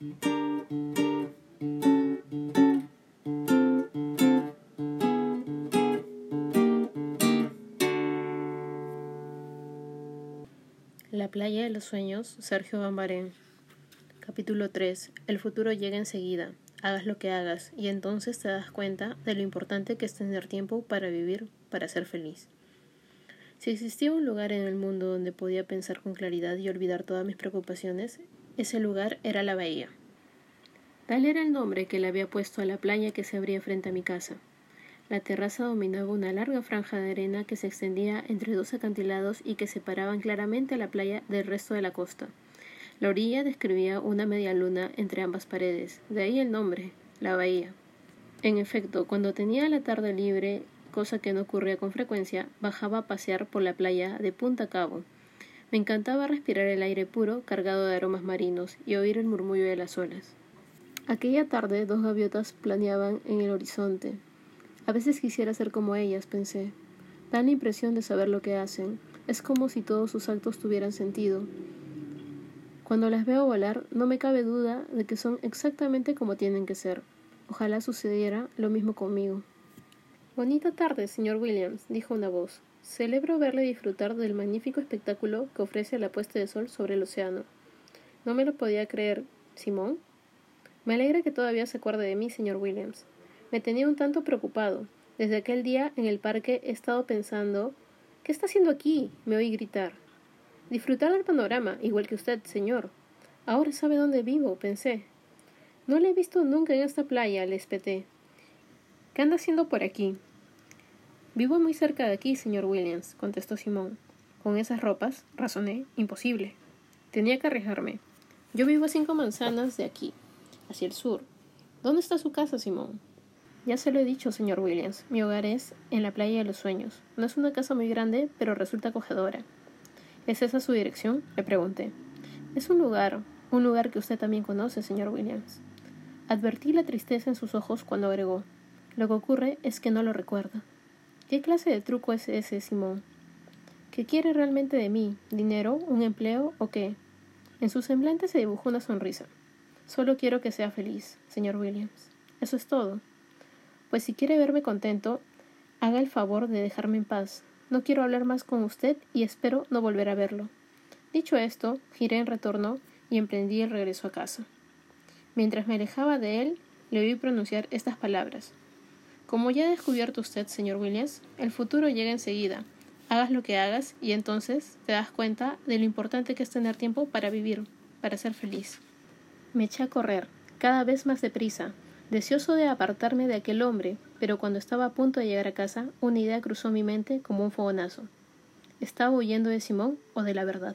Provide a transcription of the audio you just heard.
La playa de los sueños, Sergio Bambarén. Capítulo 3. El futuro llega enseguida. Hagas lo que hagas, y entonces te das cuenta de lo importante que es tener tiempo para vivir, para ser feliz. Si existía un lugar en el mundo donde podía pensar con claridad y olvidar todas mis preocupaciones, ese lugar era la bahía. Tal era el nombre que le había puesto a la playa que se abría frente a mi casa. La terraza dominaba una larga franja de arena que se extendía entre dos acantilados y que separaban claramente a la playa del resto de la costa. La orilla describía una media luna entre ambas paredes, de ahí el nombre, la bahía. En efecto, cuando tenía la tarde libre, cosa que no ocurría con frecuencia, bajaba a pasear por la playa de punta a cabo. Me encantaba respirar el aire puro, cargado de aromas marinos, y oír el murmullo de las olas. Aquella tarde dos gaviotas planeaban en el horizonte, a veces quisiera ser como ellas, pensé. Dan la impresión de saber lo que hacen. Es como si todos sus actos tuvieran sentido. Cuando las veo volar, no me cabe duda de que son exactamente como tienen que ser. Ojalá sucediera lo mismo conmigo. Bonita tarde, señor Williams, dijo una voz. Celebro verle disfrutar del magnífico espectáculo que ofrece la puesta de sol sobre el océano. No me lo podía creer. ¿Simón? Me alegra que todavía se acuerde de mí, señor Williams. Me tenía un tanto preocupado. Desde aquel día en el parque he estado pensando ¿Qué está haciendo aquí? me oí gritar. Disfrutar del panorama, igual que usted, señor. Ahora sabe dónde vivo, pensé. No le he visto nunca en esta playa, le espeté. ¿Qué anda haciendo por aquí? Vivo muy cerca de aquí, señor Williams, contestó Simón. Con esas ropas, razoné, imposible. Tenía que arriesgarme. Yo vivo a cinco manzanas de aquí, hacia el sur. ¿Dónde está su casa, Simón? Ya se lo he dicho, señor Williams. Mi hogar es en la playa de los sueños. No es una casa muy grande, pero resulta acogedora. ¿Es esa su dirección? le pregunté. Es un lugar, un lugar que usted también conoce, señor Williams. Advertí la tristeza en sus ojos cuando agregó. Lo que ocurre es que no lo recuerda. ¿Qué clase de truco es ese, Simón? ¿Qué quiere realmente de mí? ¿Dinero? ¿Un empleo? ¿O qué? En su semblante se dibujó una sonrisa. Solo quiero que sea feliz, señor Williams. Eso es todo. Pues si quiere verme contento, haga el favor de dejarme en paz. No quiero hablar más con usted y espero no volver a verlo. Dicho esto, giré en retorno y emprendí el regreso a casa. Mientras me alejaba de él, le oí pronunciar estas palabras. Como ya ha descubierto usted, señor Williams, el futuro llega enseguida. Hagas lo que hagas y entonces te das cuenta de lo importante que es tener tiempo para vivir, para ser feliz. Me eché a correr, cada vez más deprisa, deseoso de apartarme de aquel hombre, pero cuando estaba a punto de llegar a casa, una idea cruzó mi mente como un fogonazo. ¿Estaba huyendo de Simón o de la verdad?